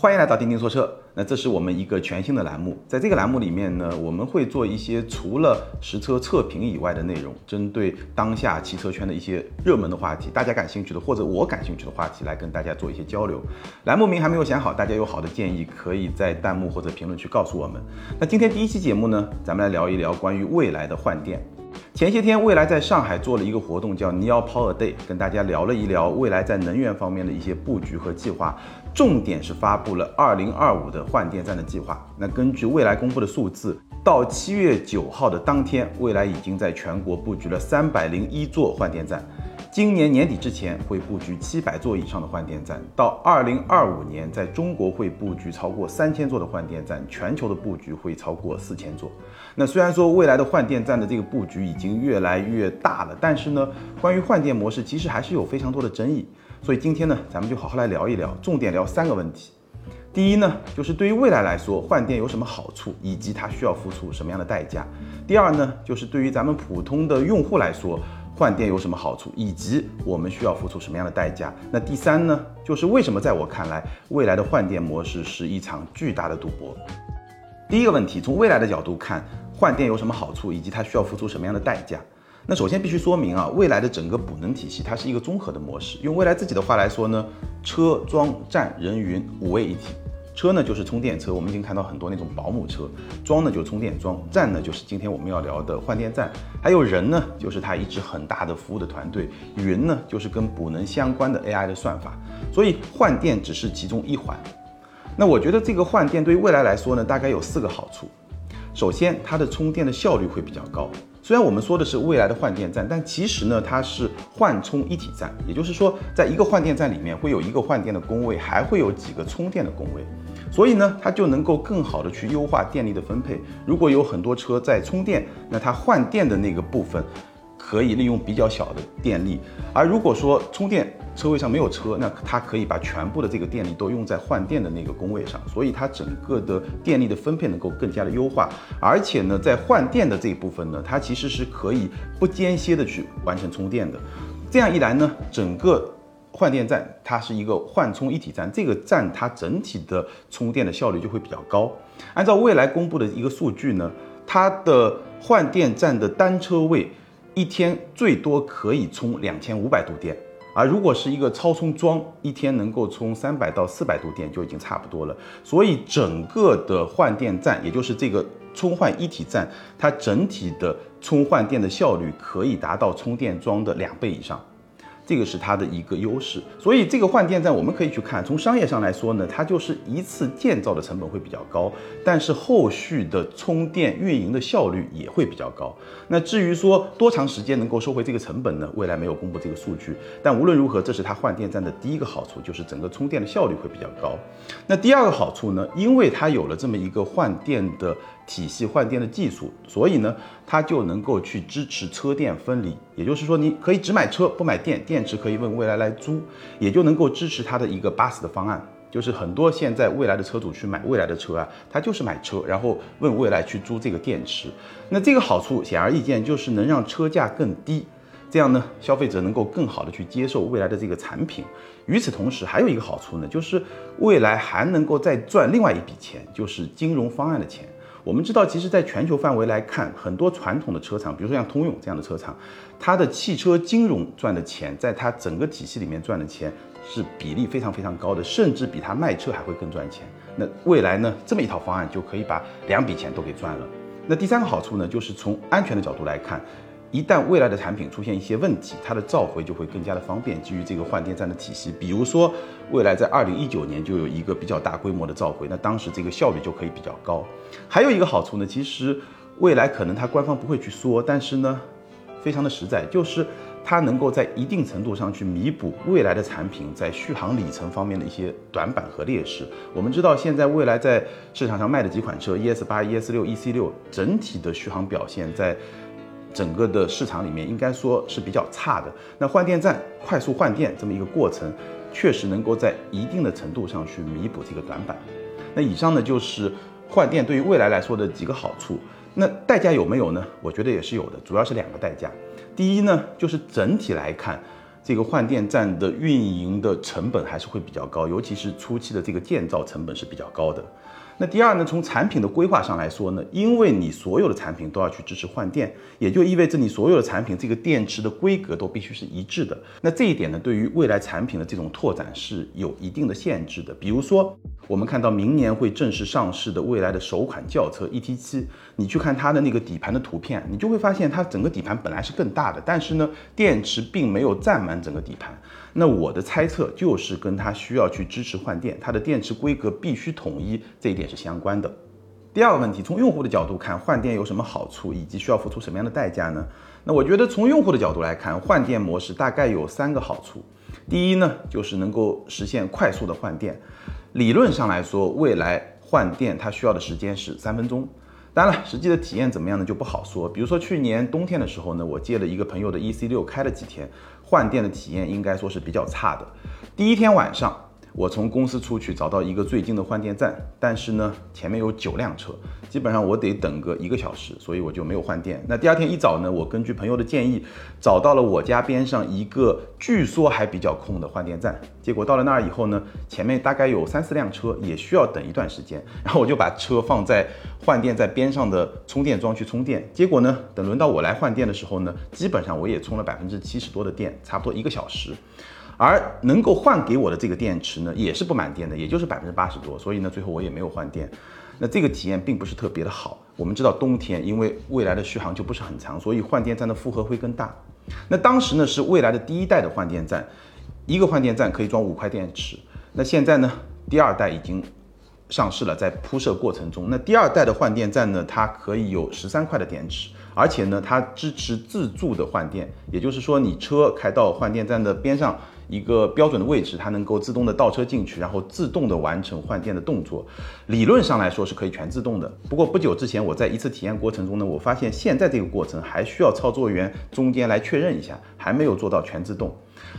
欢迎来到钉钉说车。那这是我们一个全新的栏目，在这个栏目里面呢，我们会做一些除了实车测评以外的内容，针对当下汽车圈的一些热门的话题，大家感兴趣的或者我感兴趣的话题，来跟大家做一些交流。栏目名还没有想好，大家有好的建议，可以在弹幕或者评论区告诉我们。那今天第一期节目呢，咱们来聊一聊关于未来的换电。前些天，蔚来在上海做了一个活动，叫 Neo Power Day，跟大家聊了一聊蔚来在能源方面的一些布局和计划，重点是发布了2025的换电站的计划。那根据蔚来公布的数字，到七月九号的当天，蔚来已经在全国布局了三百零一座换电站。今年年底之前会布局七百座以上的换电站，到二零二五年在中国会布局超过三千座的换电站，全球的布局会超过四千座。那虽然说未来的换电站的这个布局已经越来越大了，但是呢，关于换电模式其实还是有非常多的争议。所以今天呢，咱们就好好来聊一聊，重点聊三个问题。第一呢，就是对于未来来说，换电有什么好处，以及它需要付出什么样的代价。第二呢，就是对于咱们普通的用户来说。换电有什么好处，以及我们需要付出什么样的代价？那第三呢，就是为什么在我看来，未来的换电模式是一场巨大的赌博。第一个问题，从未来的角度看，换电有什么好处，以及它需要付出什么样的代价？那首先必须说明啊，未来的整个补能体系，它是一个综合的模式。用未来自己的话来说呢，车装站人云五位一体。车呢就是充电车，我们已经看到很多那种保姆车；装呢就是充电桩；站呢就是今天我们要聊的换电站；还有人呢就是它一支很大的服务的团队；云呢就是跟补能相关的 AI 的算法。所以换电只是其中一环。那我觉得这个换电对于未来来说呢，大概有四个好处。首先，它的充电的效率会比较高。虽然我们说的是未来的换电站，但其实呢，它是换充一体站，也就是说，在一个换电站里面会有一个换电的工位，还会有几个充电的工位。所以呢，它就能够更好的去优化电力的分配。如果有很多车在充电，那它换电的那个部分可以利用比较小的电力；而如果说充电车位上没有车，那它可以把全部的这个电力都用在换电的那个工位上，所以它整个的电力的分配能够更加的优化。而且呢，在换电的这一部分呢，它其实是可以不间歇的去完成充电的。这样一来呢，整个。换电站它是一个换充一体站，这个站它整体的充电的效率就会比较高。按照未来公布的一个数据呢，它的换电站的单车位一天最多可以充两千五百度电，而如果是一个超充桩，一天能够充三百到四百度电就已经差不多了。所以整个的换电站，也就是这个充换一体站，它整体的充换电的效率可以达到充电桩的两倍以上。这个是它的一个优势，所以这个换电站我们可以去看，从商业上来说呢，它就是一次建造的成本会比较高，但是后续的充电运营的效率也会比较高。那至于说多长时间能够收回这个成本呢？未来没有公布这个数据，但无论如何，这是它换电站的第一个好处，就是整个充电的效率会比较高。那第二个好处呢？因为它有了这么一个换电的。体系换电的技术，所以呢，它就能够去支持车电分离，也就是说，你可以只买车不买电，电池可以问未来来租，也就能够支持它的一个 bus 的方案。就是很多现在未来的车主去买未来的车啊，他就是买车，然后问未来去租这个电池。那这个好处显而易见，就是能让车价更低。这样呢，消费者能够更好的去接受未来的这个产品。与此同时，还有一个好处呢，就是未来还能够再赚另外一笔钱，就是金融方案的钱。我们知道，其实，在全球范围来看，很多传统的车厂，比如说像通用这样的车厂，它的汽车金融赚的钱，在它整个体系里面赚的钱是比例非常非常高的，甚至比它卖车还会更赚钱。那未来呢，这么一套方案就可以把两笔钱都给赚了。那第三个好处呢，就是从安全的角度来看。一旦未来的产品出现一些问题，它的召回就会更加的方便。基于这个换电站的体系，比如说未来在二零一九年就有一个比较大规模的召回，那当时这个效率就可以比较高。还有一个好处呢，其实未来可能它官方不会去说，但是呢，非常的实在，就是它能够在一定程度上去弥补未来的产品在续航里程方面的一些短板和劣势。我们知道现在未来在市场上卖的几款车，ES 八、ES 六、EC 六，整体的续航表现在。整个的市场里面应该说是比较差的。那换电站快速换电这么一个过程，确实能够在一定的程度上去弥补这个短板。那以上呢就是换电对于未来来说的几个好处。那代价有没有呢？我觉得也是有的，主要是两个代价。第一呢，就是整体来看，这个换电站的运营的成本还是会比较高，尤其是初期的这个建造成本是比较高的。那第二呢，从产品的规划上来说呢，因为你所有的产品都要去支持换电，也就意味着你所有的产品这个电池的规格都必须是一致的。那这一点呢，对于未来产品的这种拓展是有一定的限制的。比如说，我们看到明年会正式上市的未来的首款轿车 ET7，你去看它的那个底盘的图片，你就会发现它整个底盘本来是更大的，但是呢，电池并没有占满整个底盘。那我的猜测就是跟它需要去支持换电，它的电池规格必须统一，这一点是相关的。第二个问题，从用户的角度看，换电有什么好处，以及需要付出什么样的代价呢？那我觉得从用户的角度来看，换电模式大概有三个好处。第一呢，就是能够实现快速的换电。理论上来说，未来换电它需要的时间是三分钟。当然了，实际的体验怎么样呢，就不好说。比如说去年冬天的时候呢，我借了一个朋友的 EC6 开了几天，换电的体验应该说是比较差的。第一天晚上。我从公司出去找到一个最近的换电站，但是呢，前面有九辆车，基本上我得等个一个小时，所以我就没有换电。那第二天一早呢，我根据朋友的建议，找到了我家边上一个据说还比较空的换电站。结果到了那儿以后呢，前面大概有三四辆车，也需要等一段时间。然后我就把车放在换电站边上的充电桩去充电。结果呢，等轮到我来换电的时候呢，基本上我也充了百分之七十多的电，差不多一个小时。而能够换给我的这个电池呢，也是不满电的，也就是百分之八十多，所以呢，最后我也没有换电。那这个体验并不是特别的好。我们知道冬天，因为未来的续航就不是很长，所以换电站的负荷会更大。那当时呢是未来的第一代的换电站，一个换电站可以装五块电池。那现在呢，第二代已经上市了，在铺设过程中。那第二代的换电站呢，它可以有十三块的电池。而且呢，它支持自助的换电，也就是说，你车开到换电站的边上一个标准的位置，它能够自动的倒车进去，然后自动的完成换电的动作。理论上来说是可以全自动的。不过不久之前我在一次体验过程中呢，我发现现在这个过程还需要操作员中间来确认一下，还没有做到全自动。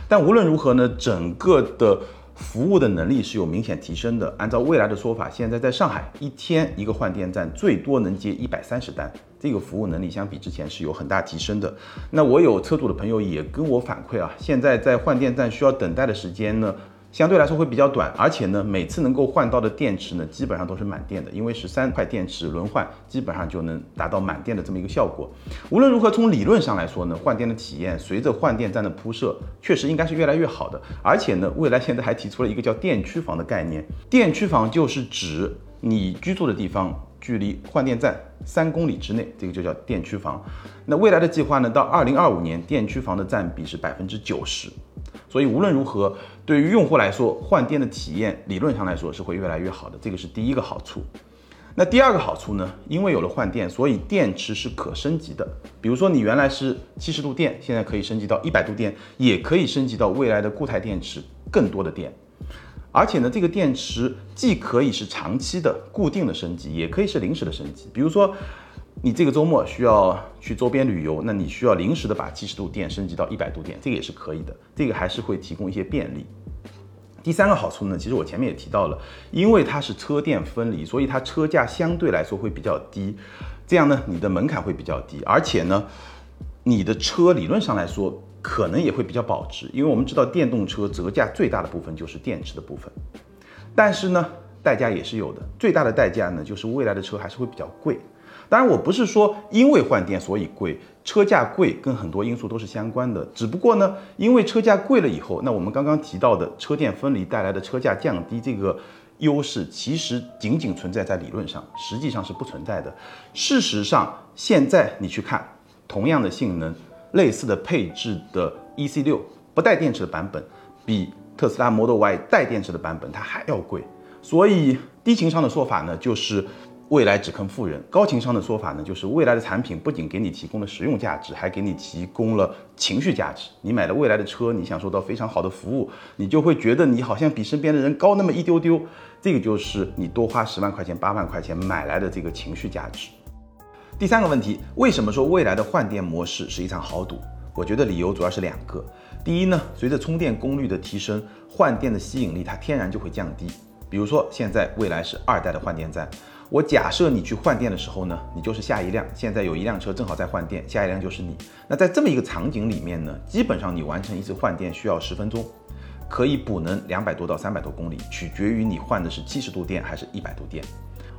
但无论如何呢，整个的。服务的能力是有明显提升的。按照未来的说法，现在在上海一天一个换电站最多能接一百三十单，这个服务能力相比之前是有很大提升的。那我有车主的朋友也跟我反馈啊，现在在换电站需要等待的时间呢？相对来说会比较短，而且呢，每次能够换到的电池呢，基本上都是满电的，因为十三块电池轮换，基本上就能达到满电的这么一个效果。无论如何，从理论上来说呢，换电的体验随着换电站的铺设，确实应该是越来越好的。而且呢，未来现在还提出了一个叫电区房的概念，电区房就是指你居住的地方距离换电站三公里之内，这个就叫电区房。那未来的计划呢，到二零二五年，电区房的占比是百分之九十。所以无论如何，对于用户来说，换电的体验理论上来说是会越来越好的，这个是第一个好处。那第二个好处呢？因为有了换电，所以电池是可升级的。比如说你原来是七十度电，现在可以升级到一百度电，也可以升级到未来的固态电池更多的电。而且呢，这个电池既可以是长期的固定的升级，也可以是临时的升级。比如说。你这个周末需要去周边旅游，那你需要临时的把七十度电升级到一百度电，这个也是可以的，这个还是会提供一些便利。第三个好处呢，其实我前面也提到了，因为它是车电分离，所以它车价相对来说会比较低，这样呢，你的门槛会比较低，而且呢，你的车理论上来说可能也会比较保值，因为我们知道电动车折价最大的部分就是电池的部分，但是呢，代价也是有的，最大的代价呢就是未来的车还是会比较贵。当然，我不是说因为换电所以贵，车价贵跟很多因素都是相关的。只不过呢，因为车价贵了以后，那我们刚刚提到的车电分离带来的车价降低这个优势，其实仅仅存在在理论上，实际上是不存在的。事实上，现在你去看同样的性能、类似的配置的 EC6 不带电池的版本，比特斯拉 Model Y 带电池的版本它还要贵。所以低情商的说法呢，就是。未来只坑富人，高情商的说法呢，就是未来的产品不仅给你提供了实用价值，还给你提供了情绪价值。你买了未来的车，你享受到非常好的服务，你就会觉得你好像比身边的人高那么一丢丢。这个就是你多花十万块钱、八万块钱买来的这个情绪价值。第三个问题，为什么说未来的换电模式是一场豪赌？我觉得理由主要是两个。第一呢，随着充电功率的提升，换电的吸引力它天然就会降低。比如说现在未来是二代的换电站。我假设你去换电的时候呢，你就是下一辆，现在有一辆车正好在换电，下一辆就是你。那在这么一个场景里面呢，基本上你完成一次换电需要十分钟，可以补能两百多到三百多公里，取决于你换的是七十度电还是一百度电。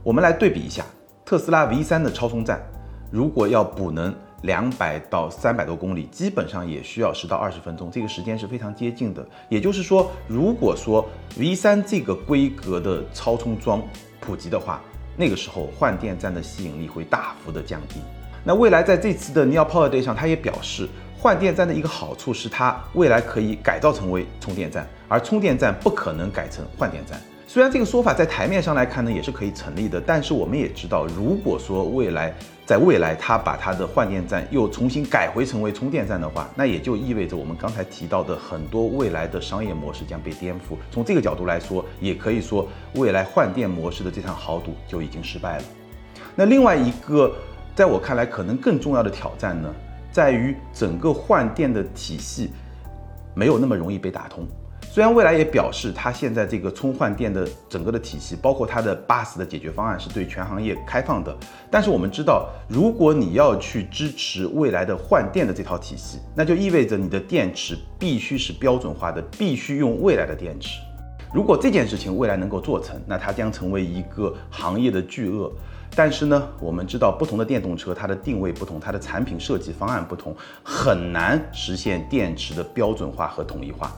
我们来对比一下，特斯拉 V3 的超充站，如果要补能两百到三百多公里，基本上也需要十到二十分钟，这个时间是非常接近的。也就是说，如果说 V3 这个规格的超充桩普及的话，那个时候换电站的吸引力会大幅的降低。那未来在这次的 Neo Power Day 上，他也表示，换电站的一个好处是它未来可以改造成为充电站，而充电站不可能改成换电站。虽然这个说法在台面上来看呢，也是可以成立的，但是我们也知道，如果说未来在未来它把它的换电站又重新改回成为充电站的话，那也就意味着我们刚才提到的很多未来的商业模式将被颠覆。从这个角度来说，也可以说未来换电模式的这场豪赌就已经失败了。那另外一个，在我看来可能更重要的挑战呢，在于整个换电的体系没有那么容易被打通。虽然蔚来也表示，它现在这个充换电的整个的体系，包括它的 bus 的解决方案是对全行业开放的，但是我们知道，如果你要去支持未来的换电的这套体系，那就意味着你的电池必须是标准化的，必须用未来的电池。如果这件事情未来能够做成，那它将成为一个行业的巨鳄。但是呢，我们知道不同的电动车，它的定位不同，它的产品设计方案不同，很难实现电池的标准化和统一化。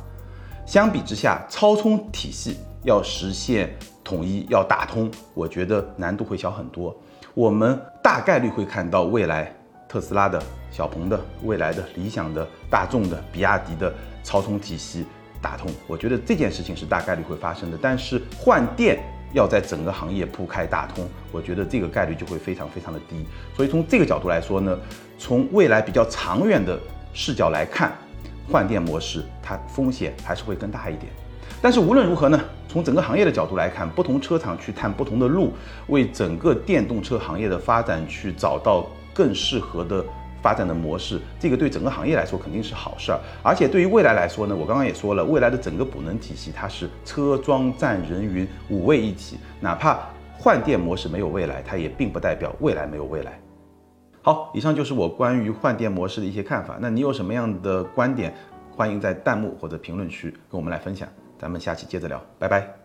相比之下，超充体系要实现统一、要打通，我觉得难度会小很多。我们大概率会看到未来特斯拉的、小鹏的、未来的、理想的、大众的、比亚迪的超充体系打通。我觉得这件事情是大概率会发生的。但是换电要在整个行业铺开打通，我觉得这个概率就会非常非常的低。所以从这个角度来说呢，从未来比较长远的视角来看。换电模式，它风险还是会更大一点。但是无论如何呢，从整个行业的角度来看，不同车厂去探不同的路，为整个电动车行业的发展去找到更适合的发展的模式，这个对整个行业来说肯定是好事儿。而且对于未来来说呢，我刚刚也说了，未来的整个补能体系它是车装站人云五位一体，哪怕换电模式没有未来，它也并不代表未来没有未来。好，以上就是我关于换电模式的一些看法。那你有什么样的观点？欢迎在弹幕或者评论区跟我们来分享。咱们下期接着聊，拜拜。